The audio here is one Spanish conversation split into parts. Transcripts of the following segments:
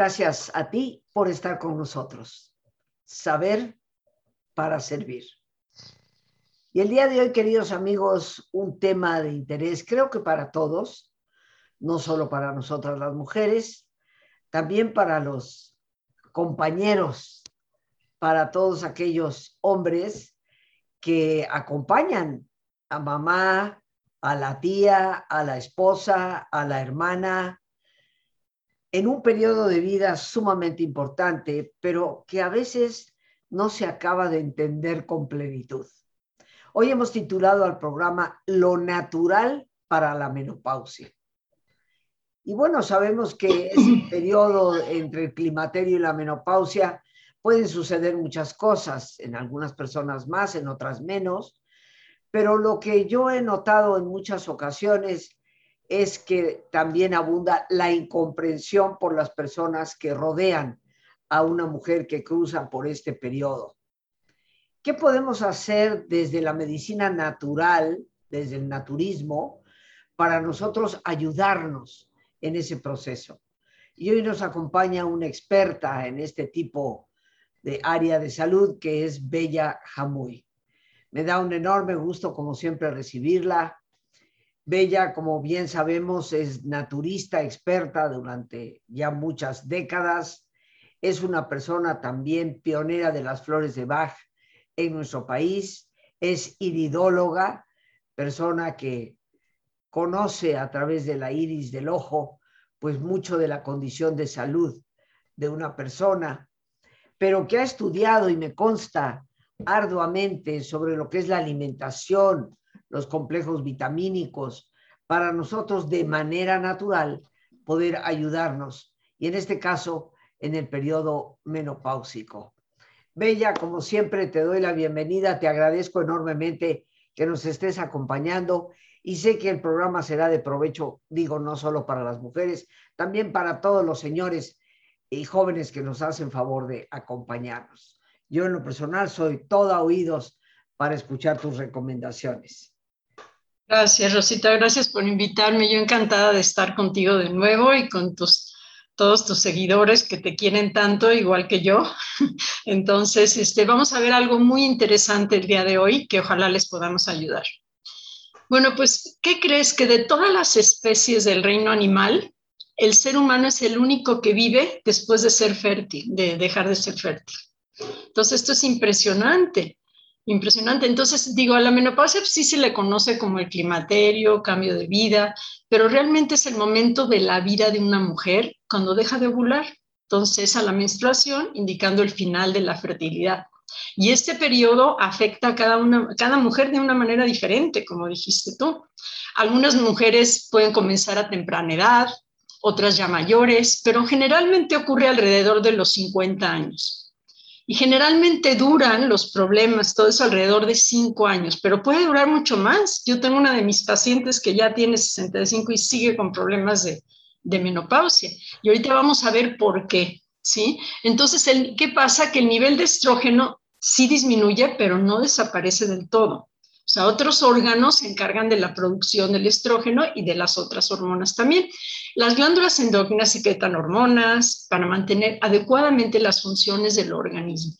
gracias a ti por estar con nosotros. Saber para servir. Y el día de hoy, queridos amigos, un tema de interés, creo que para todos, no solo para nosotras las mujeres, también para los compañeros, para todos aquellos hombres que acompañan a mamá, a la tía, a la esposa, a la hermana, en un periodo de vida sumamente importante, pero que a veces no se acaba de entender con plenitud. Hoy hemos titulado al programa Lo natural para la menopausia. Y bueno, sabemos que ese periodo entre el climaterio y la menopausia pueden suceder muchas cosas, en algunas personas más, en otras menos, pero lo que yo he notado en muchas ocasiones es que también abunda la incomprensión por las personas que rodean a una mujer que cruza por este periodo. ¿Qué podemos hacer desde la medicina natural, desde el naturismo, para nosotros ayudarnos en ese proceso? Y hoy nos acompaña una experta en este tipo de área de salud que es Bella Jamuy. Me da un enorme gusto, como siempre, recibirla. Bella, como bien sabemos, es naturista experta durante ya muchas décadas. Es una persona también pionera de las flores de Bach en nuestro país, es iridóloga, persona que conoce a través de la iris del ojo, pues mucho de la condición de salud de una persona, pero que ha estudiado y me consta arduamente sobre lo que es la alimentación, los complejos vitamínicos, para nosotros de manera natural poder ayudarnos, y en este caso en el periodo menopáusico. Bella, como siempre, te doy la bienvenida, te agradezco enormemente que nos estés acompañando y sé que el programa será de provecho, digo, no solo para las mujeres, también para todos los señores y jóvenes que nos hacen favor de acompañarnos. Yo en lo personal soy toda oídos para escuchar tus recomendaciones. Gracias, Rosita. Gracias por invitarme. Yo encantada de estar contigo de nuevo y con tus todos tus seguidores que te quieren tanto, igual que yo. Entonces, este, vamos a ver algo muy interesante el día de hoy que ojalá les podamos ayudar. Bueno, pues, ¿qué crees? Que de todas las especies del reino animal, el ser humano es el único que vive después de ser fértil, de dejar de ser fértil. Entonces, esto es impresionante. Impresionante. Entonces, digo, a la menopausia sí se le conoce como el climaterio, cambio de vida, pero realmente es el momento de la vida de una mujer cuando deja de ovular. Entonces, a la menstruación, indicando el final de la fertilidad. Y este periodo afecta a cada, una, cada mujer de una manera diferente, como dijiste tú. Algunas mujeres pueden comenzar a temprana edad, otras ya mayores, pero generalmente ocurre alrededor de los 50 años. Y generalmente duran los problemas, todo eso alrededor de cinco años, pero puede durar mucho más. Yo tengo una de mis pacientes que ya tiene 65 y sigue con problemas de, menopausia. Y ahorita vamos a ver por qué, ¿sí? Entonces, ¿qué pasa? Que el nivel de estrógeno sí disminuye, pero no desaparece del todo. O sea, otros órganos se encargan de la producción del estrógeno y de las otras hormonas también. Las glándulas endógenas secretan hormonas para mantener adecuadamente las funciones del organismo.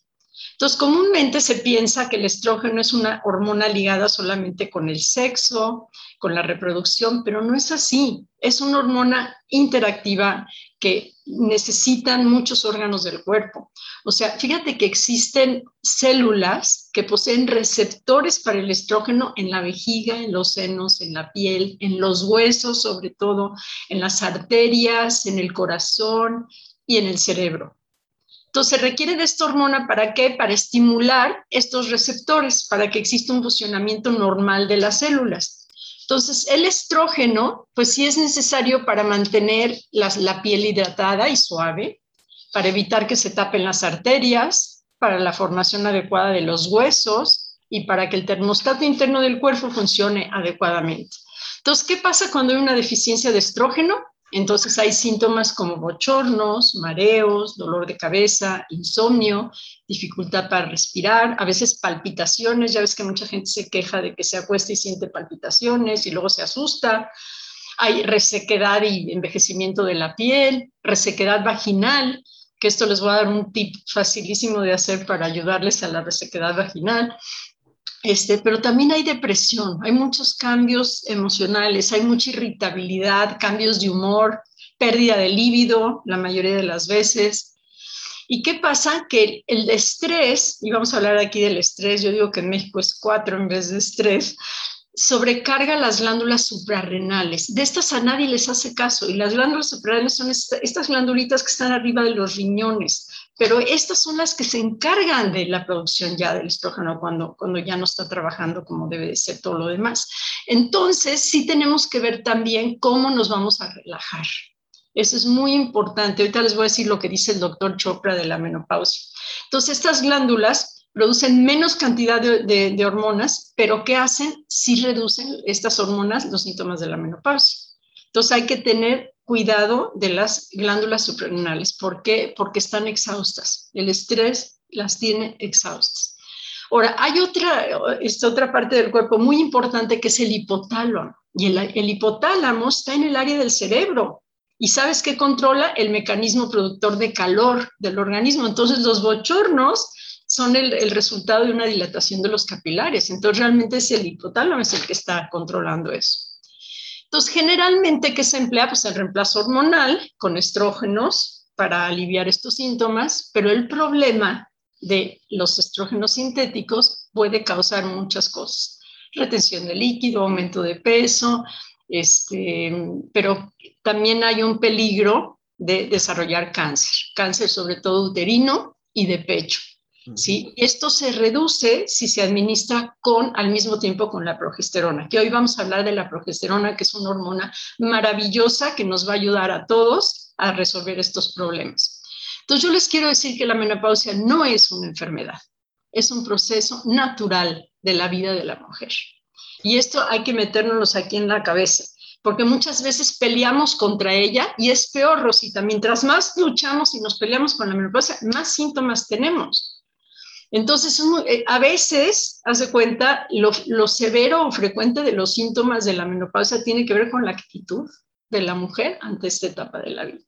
Entonces, comúnmente se piensa que el estrógeno es una hormona ligada solamente con el sexo, con la reproducción, pero no es así. Es una hormona interactiva que necesitan muchos órganos del cuerpo. O sea, fíjate que existen células que poseen receptores para el estrógeno en la vejiga, en los senos, en la piel, en los huesos, sobre todo, en las arterias, en el corazón y en el cerebro. Entonces, requiere de esta hormona para qué? Para estimular estos receptores, para que exista un funcionamiento normal de las células. Entonces, el estrógeno, pues sí es necesario para mantener la, piel hidratada y suave, para evitar que se tapen las arterias, para la formación adecuada de los huesos y para que el termostato interno del cuerpo funcione adecuadamente. Entonces, ¿qué pasa cuando hay una deficiencia de estrógeno? Entonces hay síntomas como bochornos, mareos, dolor de cabeza, insomnio, dificultad para respirar, a veces palpitaciones, ya ves que mucha gente se queja de que se acuesta y siente palpitaciones y luego se asusta. Hay resequedad y envejecimiento de la piel, resequedad vaginal, que esto les voy a dar un tip facilísimo de hacer para ayudarles a la resequedad vaginal. Este, pero también hay depresión, hay muchos cambios emocionales, hay mucha irritabilidad, cambios de humor, pérdida de líbido la mayoría de las veces. ¿Y qué pasa? Que el estrés, y vamos a hablar aquí del estrés, yo digo que en México es cuatro en vez de estrés, sobrecarga las glándulas suprarrenales. De estas a nadie les hace caso y las glándulas suprarrenales son estas glándulitas que están arriba de los riñones, pero estas son las que se encargan de la producción ya del estrógeno cuando, cuando ya no está trabajando como debe de ser todo lo demás. Entonces, sí tenemos que ver también cómo nos vamos a relajar. Eso es muy importante. Ahorita les voy a decir lo que dice el doctor Chopra de la menopausia. Entonces, estas glándulas producen menos cantidad de, hormonas, pero ¿qué hacen? Sí reducen estas hormonas los síntomas de la menopausia. Entonces, hay que tener cuidado de las glándulas suprarrenales. ¿Por qué? Porque están exhaustas. El estrés las tiene exhaustas. Ahora, hay otra, esta otra parte del cuerpo muy importante que es el hipotálamo. Y el, el hipotálamo está en el área del cerebro. ¿Y sabes qué controla? El mecanismo productor de calor del organismo. Entonces los bochornos son el, resultado de una dilatación de los capilares. Entonces realmente es el hipotálamo es el que está controlando eso. Entonces generalmente, ¿qué se emplea? Pues el reemplazo hormonal con estrógenos para aliviar estos síntomas, pero el problema de los estrógenos sintéticos puede causar muchas cosas. Retención de líquido, aumento de peso, este, pero también hay un peligro de desarrollar cáncer, cáncer sobre todo uterino y de pecho. ¿Sí? Esto se reduce si se administra con, al mismo tiempo con la progesterona, que hoy vamos a hablar de la progesterona, que es una hormona maravillosa que nos va a ayudar a todos a resolver estos problemas. Entonces yo les quiero decir que la menopausia no es una enfermedad, es un proceso natural de la vida de la mujer. Y esto hay que metérnoslos aquí en la cabeza, porque muchas veces peleamos contra ella y es peor, Rosita, mientras más luchamos y nos peleamos con la menopausia, más síntomas tenemos. Entonces, eh, a veces, hace cuenta, lo, severo o frecuente de los síntomas de la menopausia tiene que ver con la actitud de la mujer ante esta etapa de la vida.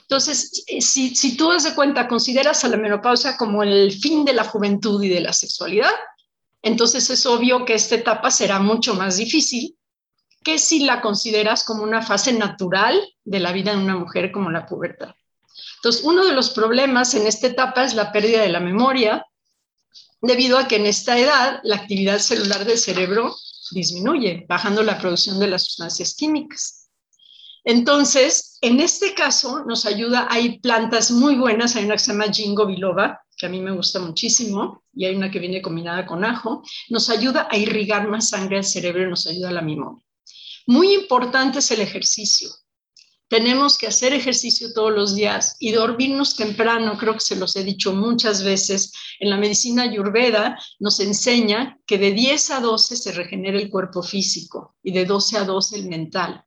Entonces, eh, si, si tú das de cuenta, consideras a la menopausia como el fin de la juventud y de la sexualidad, entonces es obvio que esta etapa será mucho más difícil que si la consideras como una fase natural de la vida de una mujer como la pubertad. Entonces, uno de los problemas en esta etapa es la pérdida de la memoria, debido a que en esta edad la actividad celular del cerebro disminuye, bajando la producción de las sustancias químicas. Entonces, en este caso nos ayuda, hay plantas muy buenas, hay una que se llama Jingo biloba, que a mí me gusta muchísimo, y hay una que viene combinada con ajo, nos ayuda a irrigar más sangre al cerebro y nos ayuda a la memoria. Muy importante es el ejercicio. Tenemos que hacer ejercicio todos los días y dormirnos temprano, creo que se los he dicho muchas veces. En la medicina ayurveda nos enseña que de 10 a 12 se regenera el cuerpo físico y de 12 a 12 el mental.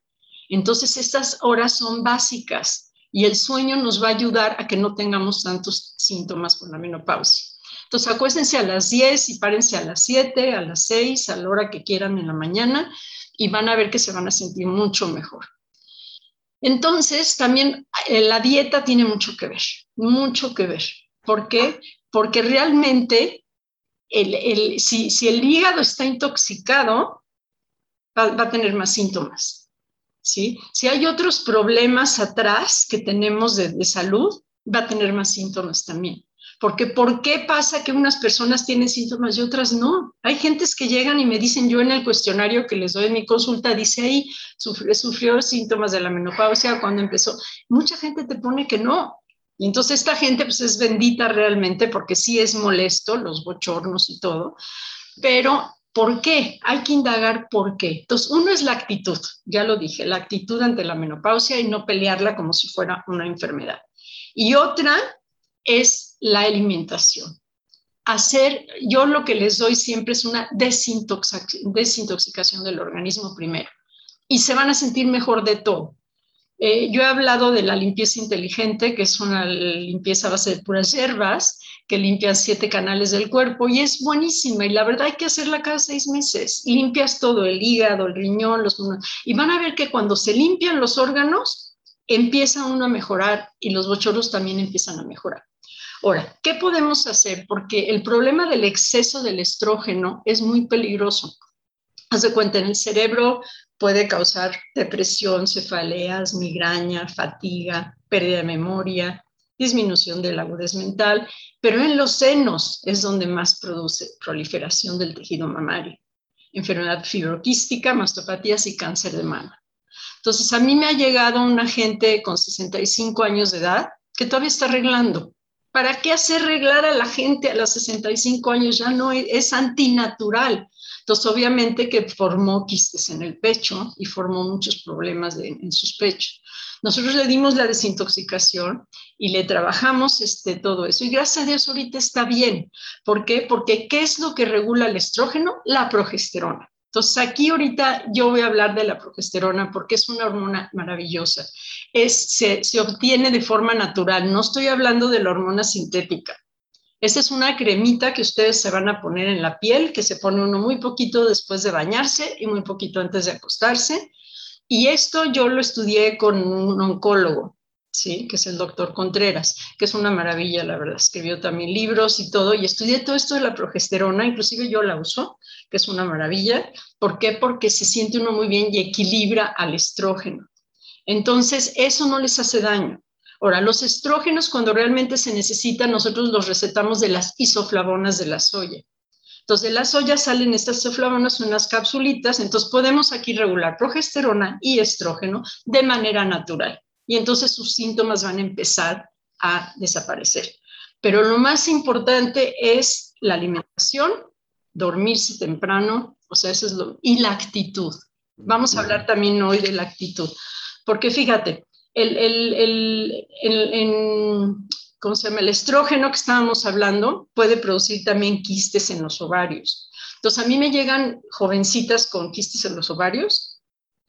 Entonces estas horas son básicas y el sueño nos va a ayudar a que no tengamos tantos síntomas con la menopausia. Entonces acuéstense a las 10 y párense a las 7, a las 6, a la hora que quieran en la mañana y van a ver que se van a sentir mucho mejor. Entonces, también eh, la dieta tiene mucho que ver, mucho que ver. ¿Por qué? Porque realmente si, el hígado está intoxicado, va, a tener más síntomas. ¿sí? Si hay otros problemas atrás que tenemos de salud, va a tener más síntomas también. Porque ¿por qué pasa que unas personas tienen síntomas y otras no? Hay gentes que llegan y me dicen, yo en el cuestionario que les doy en mi consulta, dice ahí, sufrió, sufrió síntomas de la menopausia cuando empezó. Mucha gente te pone que no. Y entonces esta gente pues es bendita realmente porque sí es molesto, los bochornos y todo, pero ¿Por qué? Hay que indagar por qué. Entonces, uno es la actitud, ya lo dije, la actitud ante la menopausia y no pelearla como si fuera una enfermedad. Y otra es la alimentación. Hacer, yo lo que les doy siempre es una desintoxicación del organismo primero y se van a sentir mejor de todo. Eh, yo he hablado de la limpieza inteligente, que es una limpieza a base de puras hierbas, que limpian siete canales del cuerpo y es buenísima. Y la verdad hay que hacerla cada seis meses. Limpias todo, el hígado, el riñón, los... Y van a ver que cuando se limpian los órganos, empieza uno a mejorar y los bochornos también empiezan a mejorar. Ahora, ¿qué podemos hacer? Porque el problema del exceso del estrógeno es muy peligroso. Haz de cuenta, en el cerebro puede causar depresión, cefaleas, migraña, fatiga, pérdida de memoria, disminución de la agudez mental, pero en los senos es donde más produce proliferación del tejido mamario, enfermedad fibroquística, mastopatías y cáncer de mama. Entonces, a mí me ha llegado una gente con 65 años de edad que todavía está arreglando. ¿Para qué hacer arreglar a la gente a los 65 años? Ya no es, es antinatural. Entonces, obviamente que formó quistes en el pecho y formó muchos problemas en sus pechos. Nosotros le dimos la desintoxicación y le trabajamos este, todo eso. Y gracias a Dios ahorita está bien. ¿Por qué? Porque ¿qué es lo que regula el estrógeno? La progesterona. Entonces aquí ahorita yo voy a hablar de la progesterona porque es una hormona maravillosa. Es, se, se obtiene de forma natural. No estoy hablando de la hormona sintética. Esta es una cremita que ustedes se van a poner en la piel, que se pone uno muy poquito después de bañarse y muy poquito antes de acostarse. Y esto yo lo estudié con un oncólogo, ¿sí? que es el doctor Contreras, que es una maravilla, la verdad. Escribió también libros y todo, y estudié todo esto de la progesterona, inclusive yo la uso, que es una maravilla. ¿Por qué? Porque se siente uno muy bien y equilibra al estrógeno. Entonces, eso no les hace daño. Ahora, los estrógenos cuando realmente se necesitan, nosotros los recetamos de las isoflavonas de la soya. Entonces, de la soya salen estas isoflavonas, unas capsulitas, entonces podemos aquí regular progesterona y estrógeno de manera natural. Y entonces sus síntomas van a empezar a desaparecer. Pero lo más importante es la alimentación, dormirse temprano, o sea, eso es lo, y la actitud. Vamos a hablar también hoy de la actitud, porque fíjate, el, el, el, ¿cómo se llama? el estrógeno que estábamos hablando puede producir también quistes en los ovarios. Entonces, a mí me llegan jovencitas con quistes en los ovarios.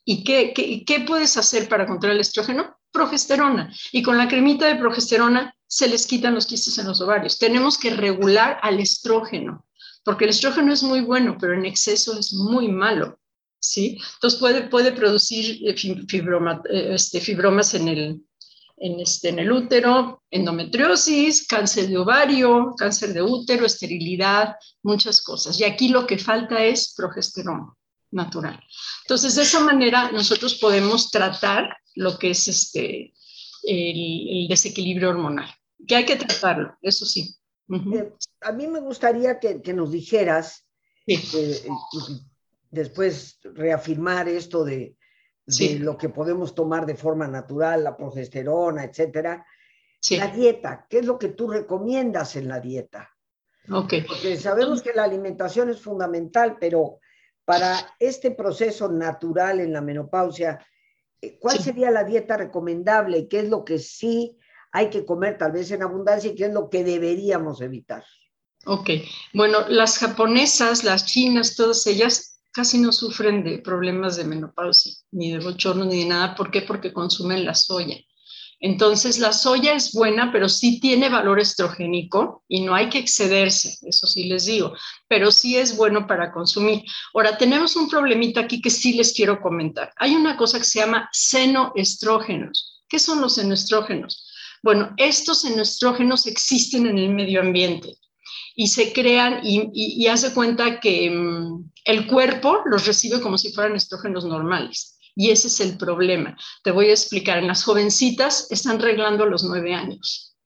¿Y qué, qué, qué puedes hacer para controlar el estrógeno? Progesterona. Y con la cremita de progesterona se les quitan los quistes en los ovarios. Tenemos que regular al estrógeno, porque el estrógeno es muy bueno, pero en exceso es muy malo. ¿Sí? Entonces puede, puede producir eh, eh, este, fibromas en el, en, este, en el útero, endometriosis, cáncer de ovario, cáncer de útero, esterilidad, muchas cosas. Y aquí lo que falta es progesterona natural. Entonces, de esa manera nosotros podemos tratar lo que es este, el, desequilibrio hormonal, que hay que tratarlo, eso sí. Eh, a mí me gustaría que, que nos dijeras, después reafirmar esto de, lo que podemos tomar de forma natural, la progesterona, etcétera. La dieta, ¿qué es lo que tú recomiendas en la dieta? Okay. Porque sabemos que la alimentación es fundamental, pero para este proceso natural en la menopausia, eh, ¿cuál sería la dieta recomendable? ¿Qué es lo que sí hay que comer tal vez en abundancia y qué es lo que deberíamos evitar? Ok, bueno, las japonesas, las chinas, todas ellas casi no sufren de problemas de menopausia, ni de bochorno, ni de nada. ¿Por qué? Porque consumen la soya. Entonces, la soya es buena, pero sí tiene valor estrogénico y no hay que excederse, eso sí les digo, pero sí es bueno para consumir. Ahora, tenemos un problemita aquí que sí les quiero comentar. Hay una cosa que se llama senoestrógenos. ¿Qué son los senoestrógenos? Bueno, estos senoestrógenos existen en el medio ambiente y se crean y, hace cuenta que mm, el cuerpo los recibe como si fueran estrógenos normales. Y ese es el problema. Te voy a explicar. En las jovencitas están reglando los nueve años.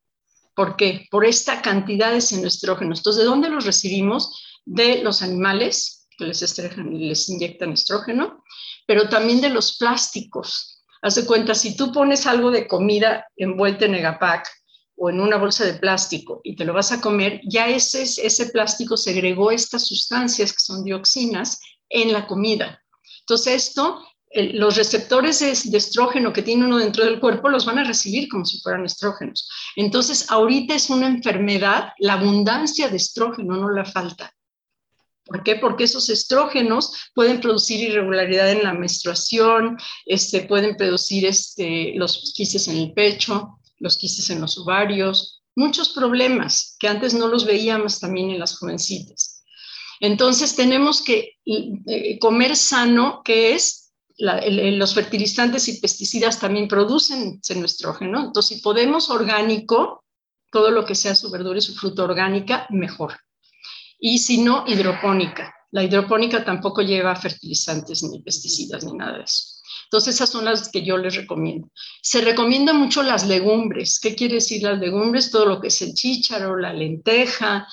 ¿Por qué? Por esta cantidad de senoestrógenos. Entonces, ¿de dónde los recibimos? De los animales que les, les inyectan estrógeno, pero también de los plásticos. Haz de cuenta, si tú pones algo de comida envuelta en Egapac o en una bolsa de plástico y te lo vas a comer, ya ese, ese plástico segregó estas sustancias que son dioxinas en la comida. Entonces esto, los receptores de, estrógeno que tiene uno dentro del cuerpo los van a recibir como si fueran estrógenos. Entonces ahorita es una enfermedad, la abundancia de estrógeno, no la falta. ¿Por qué? Porque esos estrógenos pueden producir irregularidad en la menstruación, este, pueden producir este, los quistes en el pecho, los quistes en los ovarios, muchos problemas que antes no los veíamos también en las jovencitas. Entonces tenemos que eh, comer sano, que es los fertilizantes y pesticidas también producen estrógeno. Entonces, si podemos orgánico, todo lo que sea su verdura y su fruta orgánica, mejor y si no, hidropónica. La hidropónica tampoco lleva fertilizantes ni pesticidas ni nada de eso. Entonces, esas son las que yo les recomiendo. Se recomienda mucho las legumbres. ¿Qué quiere decir las legumbres? Todo lo que es el chícharo, la lenteja,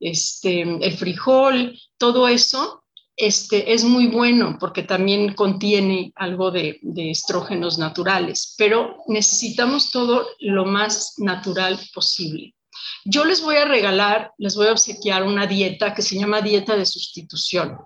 este, el frijol, todo eso este, es muy bueno porque también contiene algo de, de, estrógenos naturales, pero necesitamos todo lo más natural posible. Yo les voy a regalar, les voy a obsequiar una dieta que se llama dieta de sustitución.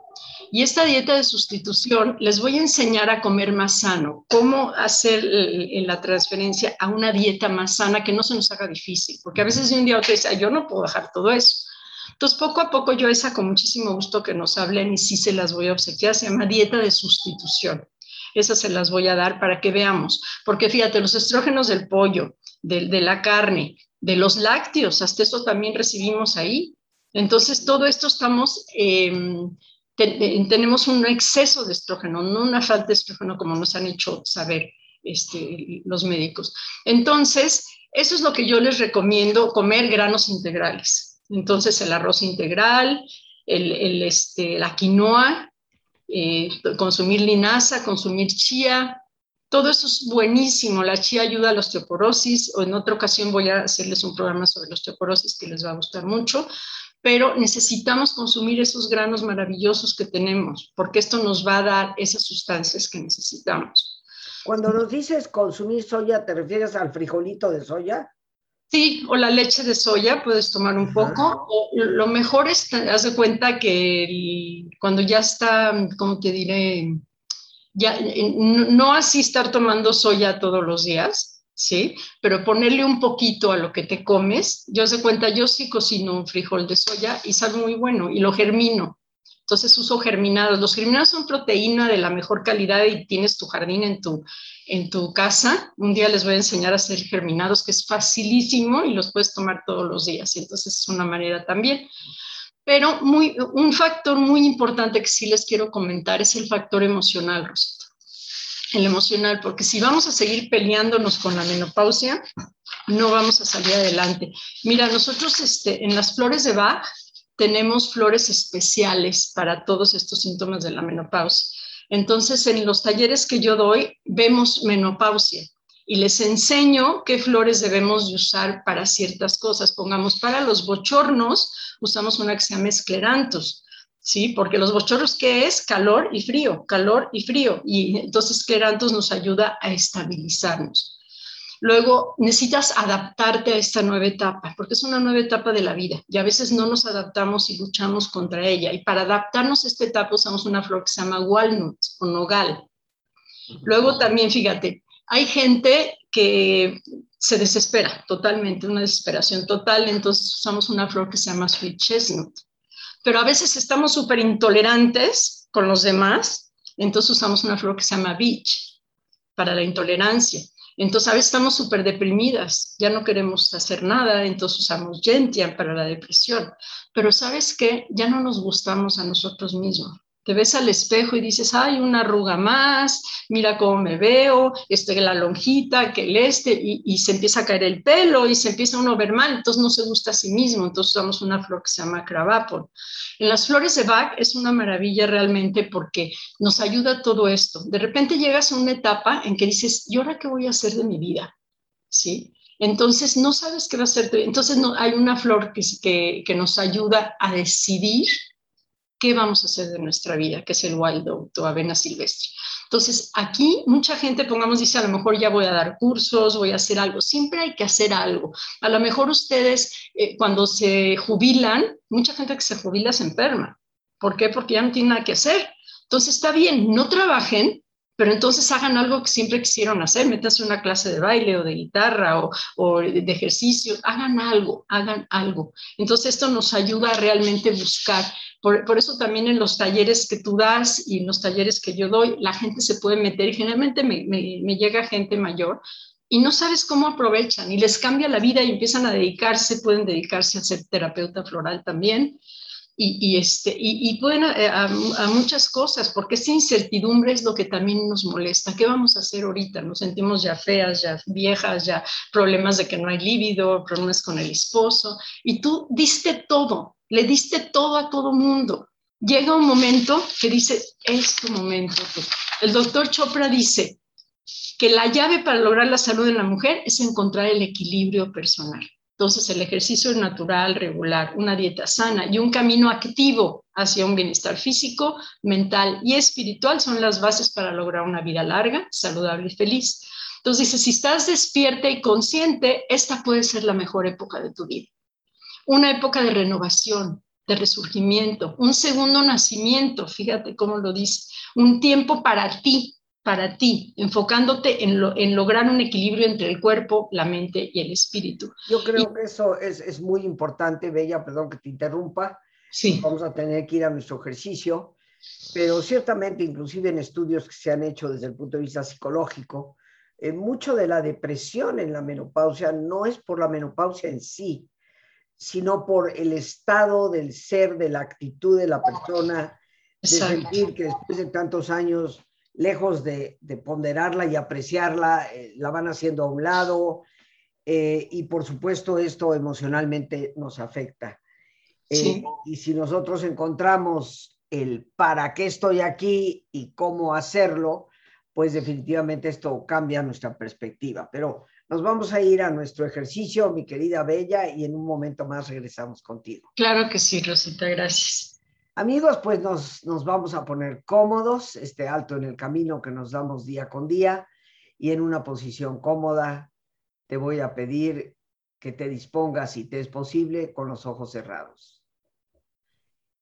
Y esta dieta de sustitución les voy a enseñar a comer más sano, cómo hacer la transferencia a una dieta más sana que no se nos haga difícil, porque a veces de un día a otro dice, yo no puedo dejar todo eso. Entonces, poco a poco yo esa con muchísimo gusto que nos hablen y sí se las voy a obsequiar, se llama dieta de sustitución. Esas se las voy a dar para que veamos, porque fíjate, los estrógenos del pollo, de la carne, de los lácteos, hasta eso también recibimos ahí. Entonces, todo esto estamos, em, tenemos un exceso de estrógeno, no una falta de estrógeno como nos han hecho saber este, los médicos. Entonces, eso es lo que yo les recomiendo, comer granos integrales. Entonces, el arroz integral, el, este, la quinoa, eh, consumir linaza, consumir chía, todo eso es buenísimo. La chía ayuda a la osteoporosis. O en otra ocasión voy a hacerles un programa sobre la osteoporosis que les va a gustar mucho. Pero necesitamos consumir esos granos maravillosos que tenemos, porque esto nos va a dar esas sustancias que necesitamos. Cuando nos dices consumir soya, ¿te refieres al frijolito de soya? Sí, o la leche de soya, puedes tomar un poco. O lo mejor es, haz de cuenta que cuando ya está, como te diré? ya, no así estar tomando soya todos los días, ¿sí? Pero ponerle un poquito a lo que te comes. Yo se cuenta, yo sí cocino un frijol de soya y sabe muy bueno y lo germino. Entonces uso germinados. Los germinados son proteína de la mejor calidad y tienes tu jardín en tu, en tu casa. Un día les voy a enseñar a hacer germinados, que es facilísimo y los puedes tomar todos los días. Entonces es una manera también. Pero muy, un factor muy importante que sí les quiero comentar es el factor emocional, Rosita. El emocional, porque si vamos a seguir peleándonos con la menopausia, no vamos a salir adelante. Mira, nosotros este, en las flores de Bach tenemos flores especiales para todos estos síntomas de la menopausia. Entonces, en los talleres que yo doy, vemos menopausia y les enseño qué flores debemos de usar para ciertas cosas. Pongamos para los bochornos, usamos una que se llama esclerantos, ¿sí? Porque los bochornos, ¿qué es? Calor y frío, calor y frío. Y entonces esclerantos nos ayuda a estabilizarnos. Luego necesitas adaptarte a esta nueva etapa, porque es una nueva etapa de la vida y a veces no nos adaptamos y luchamos contra ella. Y para adaptarnos a esta etapa usamos una flor que se llama walnut o nogal. Luego también, fíjate, hay gente que se desespera totalmente, una desesperación total, entonces usamos una flor que se llama sweet chestnut. Pero a veces estamos súper intolerantes con los demás, entonces usamos una flor que se llama beach para la intolerancia. Entonces a veces estamos súper deprimidas, ya no queremos hacer nada, entonces usamos gentian para la depresión. Pero sabes qué, ya no nos gustamos a nosotros mismos te ves al espejo y dices, ay, una arruga más, mira cómo me veo, este, la lonjita, que el este, y, se empieza a caer el pelo y se empieza uno a ver mal, entonces no se gusta a sí mismo, entonces usamos una flor que se llama cravapor. En las flores de Bach es una maravilla realmente porque nos ayuda todo esto. De repente llegas a una etapa en que dices, ¿y ahora qué voy a hacer de mi vida? ¿Sí? Entonces no sabes qué va a hacer. Entonces no, hay una flor que, que, que nos ayuda a decidir qué vamos a hacer de nuestra vida, que es el wild oat o avena silvestre. Entonces, aquí mucha gente, pongamos, dice, a lo mejor ya voy a dar cursos, voy a hacer algo. Siempre hay que hacer algo. A lo mejor ustedes, eh, cuando se jubilan, mucha gente que se jubila se enferma. ¿Por qué? Porque ya no tiene nada que hacer. Entonces, está bien, no trabajen, pero entonces hagan algo que siempre quisieron hacer, métanse una clase de baile o de guitarra o, de ejercicio, hagan algo, hagan algo. Entonces esto nos ayuda a realmente buscar. Por, eso también en los talleres que tú das y en los talleres que yo doy, la gente se puede meter y generalmente me, me llega gente mayor y no sabes cómo aprovechan y les cambia la vida y empiezan a dedicarse, pueden dedicarse a ser terapeuta floral también y, este, y, pueden eh, a, muchas cosas, porque esa incertidumbre es lo que también nos molesta. ¿Qué vamos a hacer ahorita? Nos sentimos ya feas, ya viejas, ya problemas de que no hay líbido, problemas con el esposo, y tú diste todo, le diste todo a todo mundo. Llega un momento que dice, es tu momento. El doctor Chopra dice que la llave para lograr la salud en la mujer es encontrar el equilibrio personal. Entonces, el ejercicio natural, regular, una dieta sana y un camino activo hacia un bienestar físico, mental y espiritual son las bases para lograr una vida larga, saludable y feliz. Entonces, dice, si estás despierta y consciente, esta puede ser la mejor época de tu vida. Una época de renovación, de resurgimiento, un segundo nacimiento, fíjate cómo lo dice, un tiempo para ti, para ti, enfocándote en, en, lograr un equilibrio entre el cuerpo, la mente y el espíritu. Yo creo que eso es, es, muy importante, Bella, perdón que te interrumpa. Sí. Vamos a tener que ir a nuestro ejercicio, pero ciertamente, inclusive en estudios que se han hecho desde el punto de vista psicológico, eh, mucho de la depresión en la menopausia no es por la menopausia en sí, sino por el estado del ser, de la actitud de la persona, de sentir que después de tantos años lejos de, ponderarla y apreciarla, eh, la van haciendo a un lado eh, y por supuesto esto emocionalmente nos afecta. Eh, y si nosotros encontramos el para qué estoy aquí y cómo hacerlo, pues definitivamente esto cambia nuestra perspectiva. Pero nos vamos a ir a nuestro ejercicio, mi querida Bella, y en un momento más regresamos contigo. Claro que sí, Rosita, gracias. Amigos, pues nos, nos, vamos a poner cómodos, este alto en el camino que nos damos día con día y en una posición cómoda te voy a pedir que te dispongas, si te es posible, con los ojos cerrados.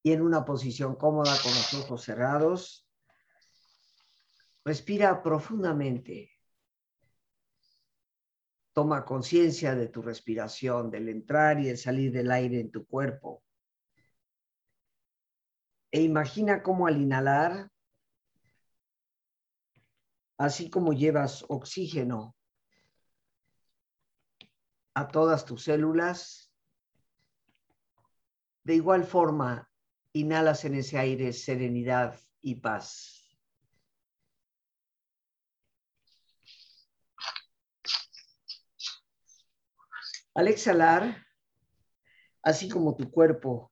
Y en una posición cómoda con los ojos cerrados, respira profundamente. Toma conciencia de tu respiración, del entrar y el salir del aire en tu cuerpo e imagina cómo al inhalar, así como llevas oxígeno a todas tus células, de igual forma inhalas en ese aire serenidad y paz. Al exhalar, así como tu cuerpo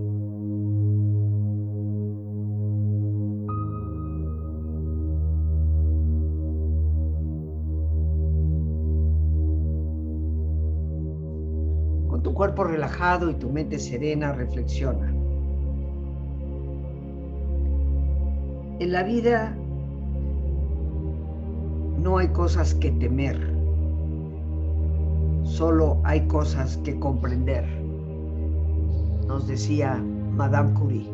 Cuerpo relajado y tu mente serena, reflexiona. En la vida no hay cosas que temer, solo hay cosas que comprender, nos decía Madame Curie.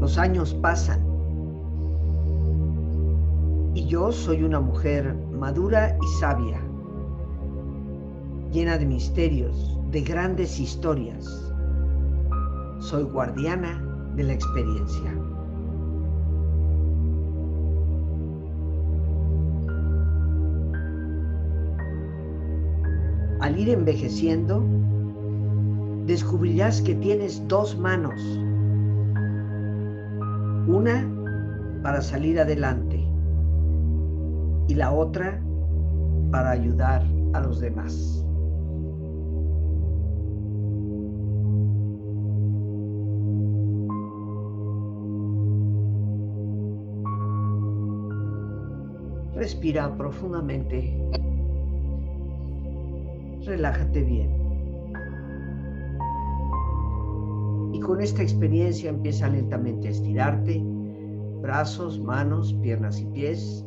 Los años pasan yo soy una mujer madura y sabia, llena de misterios, de grandes historias. Soy guardiana de la experiencia. Al ir envejeciendo, descubrirás que tienes dos manos. Una para salir adelante y la otra para ayudar a los demás. Respira profundamente. Relájate bien. Y con esta experiencia empieza lentamente a estirarte, brazos, manos, piernas y pies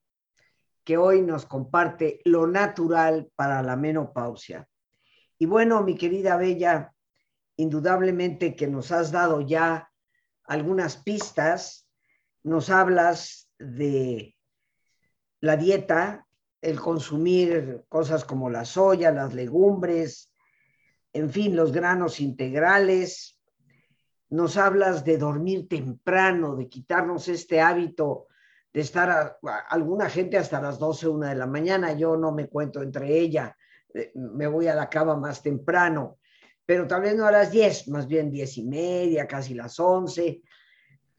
que hoy nos comparte lo natural para la menopausia. Y bueno, mi querida Bella, indudablemente que nos has dado ya algunas pistas, nos hablas de la dieta, el consumir cosas como la soya, las legumbres, en fin, los granos integrales. Nos hablas de dormir temprano, de quitarnos este hábito de estar alguna gente hasta las 12, una de la mañana. Yo no me cuento entre ella, eh, me voy a la cama más temprano, pero tal vez no a las 10, más bien 10 y media, casi las 11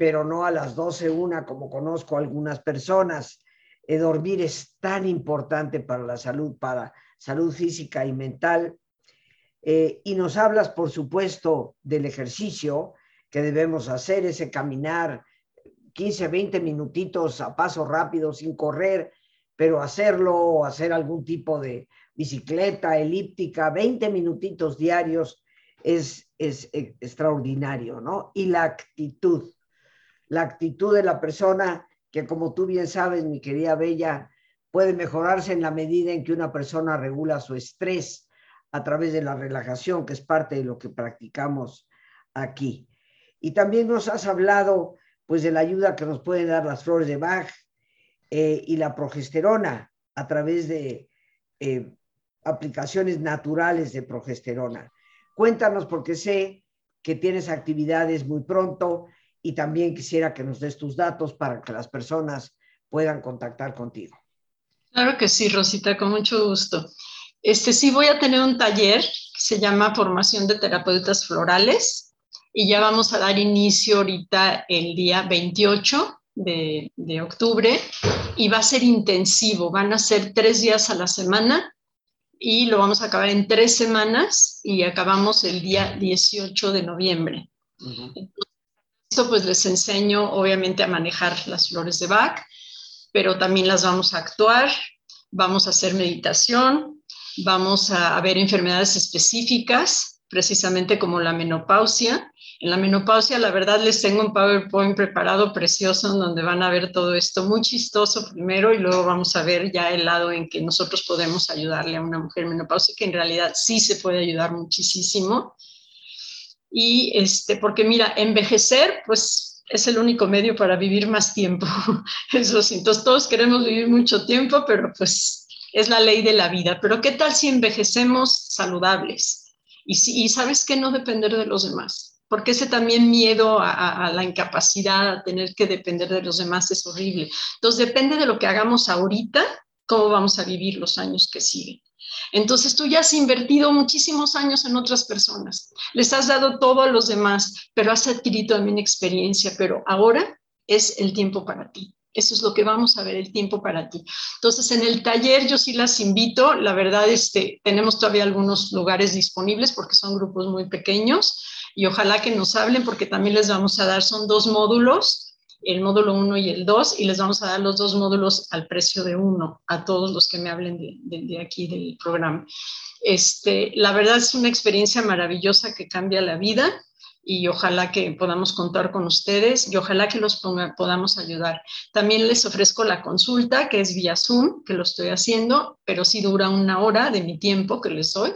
pero no a las 12, una, como conozco algunas personas. Eh, dormir es tan importante para la salud, para salud física y mental. Eh, y nos hablas, por supuesto, del ejercicio que debemos hacer, ese caminar 15, 20 minutitos a paso rápido, sin correr, pero hacerlo hacer algún tipo de bicicleta, elíptica, 20 minutitos diarios es, es eh, extraordinario, ¿no? Y la actitud la actitud de la persona, que como tú bien sabes, mi querida Bella, puede mejorarse en la medida en que una persona regula su estrés a través de la relajación, que es parte de lo que practicamos aquí. Y también nos has hablado pues de la ayuda que nos pueden dar las flores de Bach eh, y la progesterona a través de eh, aplicaciones naturales de progesterona. Cuéntanos porque sé que tienes actividades muy pronto y también quisiera que nos des tus datos para que las personas puedan contactar contigo. Claro que sí, Rosita, con mucho gusto. Este sí voy a tener un taller que se llama Formación de Terapeutas Florales y ya vamos a dar inicio ahorita el día 28 de, de octubre y va a ser intensivo, van a ser tres días a la semana y lo vamos a acabar en tres semanas y acabamos el día 18 de noviembre. Esto pues les enseño obviamente a manejar las flores de Bach, pero también las vamos a actuar, vamos a hacer meditación, vamos a, ver enfermedades específicas, precisamente como la menopausia. En la menopausia, la verdad, les tengo un PowerPoint preparado precioso en donde van a ver todo esto muy chistoso primero y luego vamos a ver ya el lado en que nosotros podemos ayudarle a una mujer menopáusica, que en realidad sí se puede ayudar muchísimo y este, porque mira, envejecer, pues es el único medio para vivir más tiempo. Eso entonces todos queremos vivir mucho tiempo, pero pues es la ley de la vida. Pero ¿qué tal si envejecemos saludables? Y, sabes que no depender de los demás, porque ese también miedo a, a, la incapacidad, a tener que depender de los demás es horrible. Entonces depende de lo que hagamos ahorita, cómo vamos a vivir los años que siguen. Entonces tú ya has invertido muchísimos años en otras personas, les has dado todo a los demás, pero has adquirido también experiencia, pero ahora es el tiempo para ti. Eso es lo que vamos a ver, el tiempo para ti. Entonces, en el taller yo sí las invito. La verdad, este, tenemos todavía algunos lugares disponibles porque son grupos muy pequeños y ojalá que nos hablen porque también les vamos a dar, son dos módulos el módulo 1 y el 2 y les vamos a dar los dos módulos al precio de uno a todos los que me hablen de, aquí del programa. Este, la verdad es una experiencia maravillosa que cambia la vida y ojalá que podamos contar con ustedes y ojalá que los podamos ayudar. También les ofrezco la consulta que es vía Zoom, que lo estoy haciendo, pero sí dura una hora de mi tiempo que les doy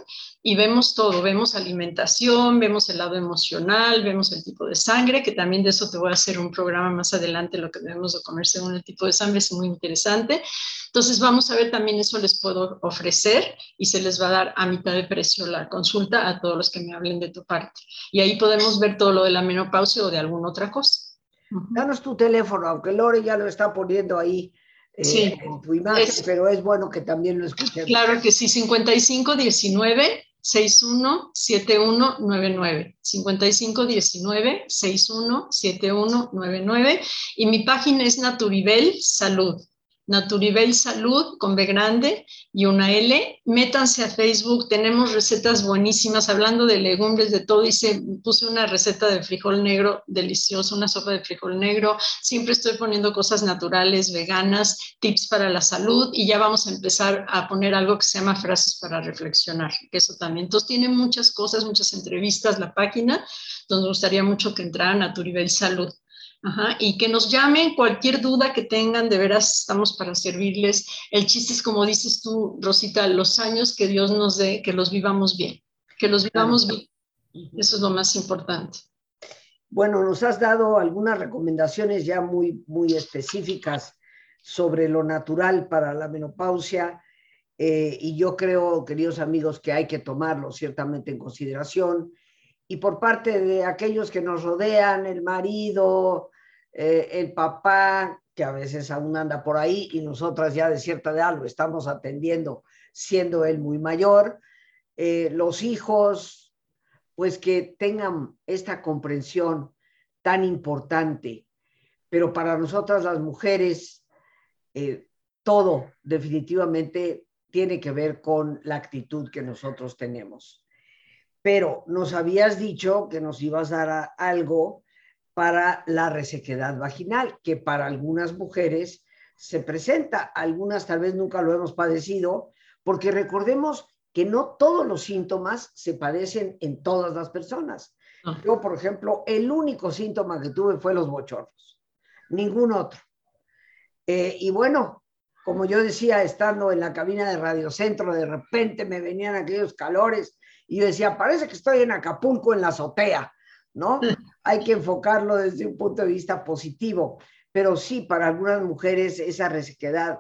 y vemos todo, vemos alimentación, vemos el lado emocional, vemos el tipo de sangre, que también de eso te voy a hacer un programa más adelante, lo que debemos de comer según el tipo de sangre es muy interesante. Entonces vamos a ver también eso les puedo ofrecer y se les va a dar a mitad de precio la consulta a todos los que me hablen de tu parte. Y ahí podemos ver todo lo de la menopausia o de alguna otra cosa. Danos tu teléfono, aunque Lore ya lo está poniendo ahí. Eh, en tu imagen, pero es bueno que también lo escuchen. Claro que sí, 5519 617199, 5519 617199 y mi página es Naturivel Salud. Naturibel Salud con B grande y una L. Métanse a Facebook, tenemos recetas buenísimas, hablando de legumbres, de todo. Hice, puse una receta de frijol negro delicioso, una sopa de frijol negro. Siempre estoy poniendo cosas naturales, veganas, tips para la salud y ya vamos a empezar a poner algo que se llama frases para reflexionar, que eso también. Entonces tiene muchas cosas, muchas entrevistas la página, donde gustaría mucho que entraran a Salud y que nos llamen cualquier duda que tengan, de veras estamos para servirles. El chiste es, como dices tú, Rosita, los años que Dios nos dé, que los vivamos bien, que los vivamos bien. Eso es lo más importante. Bueno, nos has dado algunas recomendaciones ya muy, muy específicas sobre lo natural para la menopausia eh, y yo creo, queridos amigos, que hay que tomarlo ciertamente en consideración y por parte de aquellos que nos rodean, el marido, eh, el papá, que a veces aún anda por ahí y nosotras ya de cierta edad lo estamos atendiendo siendo él muy mayor, eh, los hijos, pues que tengan esta comprensión tan importante, pero para nosotras las mujeres, eh, todo definitivamente tiene que ver con la actitud que nosotros tenemos. Pero nos habías dicho que nos ibas a dar algo para la resequedad vaginal, que para algunas mujeres se presenta, algunas tal vez nunca lo hemos padecido, porque recordemos que no todos los síntomas se padecen en todas las personas. Ah. Yo, por ejemplo, el único síntoma que tuve fue los bochornos, ningún otro. Eh, y bueno, como yo decía, estando en la cabina de Radio Centro, de repente me venían aquellos calores y yo decía, parece que estoy en Acapulco en la azotea, ¿no? Hay que enfocarlo desde un punto de vista positivo, pero sí, para algunas mujeres esa resequedad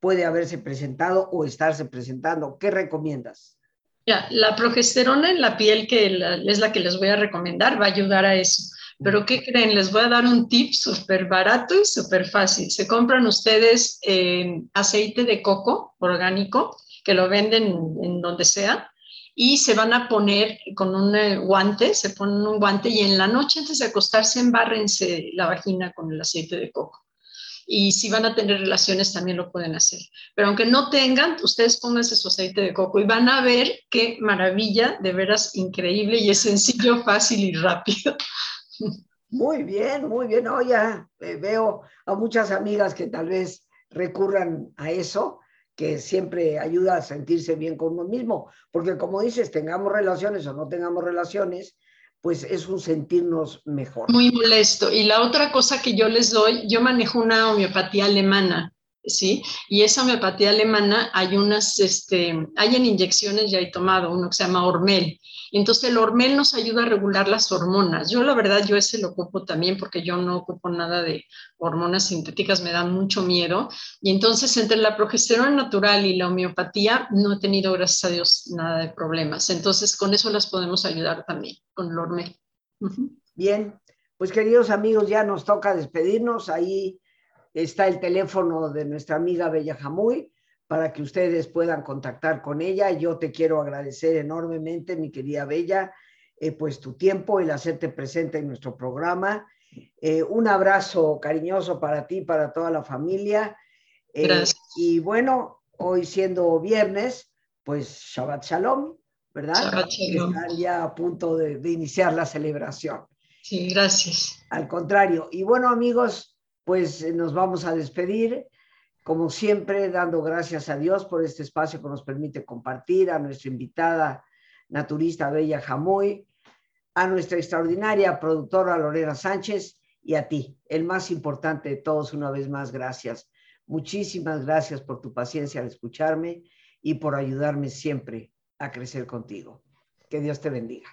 puede haberse presentado o estarse presentando. ¿Qué recomiendas? Ya, la progesterona en la piel, que es la que les voy a recomendar, va a ayudar a eso. Pero ¿qué creen? Les voy a dar un tip súper barato y súper fácil. Se compran ustedes eh, aceite de coco orgánico, que lo venden en donde sea, y se van a poner con un eh, guante, se ponen un guante y en la noche antes de acostarse embárrense la vagina con el aceite de coco. Y si van a tener relaciones también lo pueden hacer. Pero aunque no tengan, ustedes pónganse su aceite de coco y van a ver qué maravilla, de veras increíble y es sencillo, fácil y rápido. Muy bien, muy bien. Oye, eh, veo a muchas amigas que tal vez recurran a eso que siempre ayuda a sentirse bien con uno mismo, porque como dices, tengamos relaciones o no tengamos relaciones, pues es un sentirnos mejor. Muy molesto. Y la otra cosa que yo les doy, yo manejo una homeopatía alemana, ¿sí? Y esa homeopatía alemana hay unas, este, hay en inyecciones, ya he tomado uno que se llama Hormel. Entonces el Hormel nos ayuda a regular las hormonas. Yo la verdad, yo ese lo ocupo también porque yo no ocupo nada de hormonas sintéticas, me dan mucho miedo. Y entonces entre la progesterona natural y la homeopatía no he tenido, gracias a Dios, nada de problemas. Entonces con eso las podemos ayudar también, con el Hormel. Bien, pues queridos amigos, ya nos toca despedirnos. Ahí está el teléfono de nuestra amiga Bella Jamuy para que ustedes puedan contactar con ella. Yo te quiero agradecer enormemente, mi querida Bella, eh, pues tu tiempo, el hacerte presente en nuestro programa. Eh, un abrazo cariñoso para ti, para toda la familia. Eh, gracias. Y bueno, hoy siendo viernes, pues Shabbat Shalom, ¿verdad? Shabbat Shalom. Están ya a punto de, de iniciar la celebración. Sí, gracias. Al contrario. Y bueno, amigos, pues eh, nos vamos a despedir, como siempre, dando gracias a Dios por este espacio que nos permite compartir, a nuestra invitada naturista Bella Jamoy, a nuestra extraordinaria productora Lorena Sánchez y a ti, el más importante de todos, una vez más, gracias. Muchísimas gracias por tu paciencia al escucharme y por ayudarme siempre a crecer contigo. Que Dios te bendiga.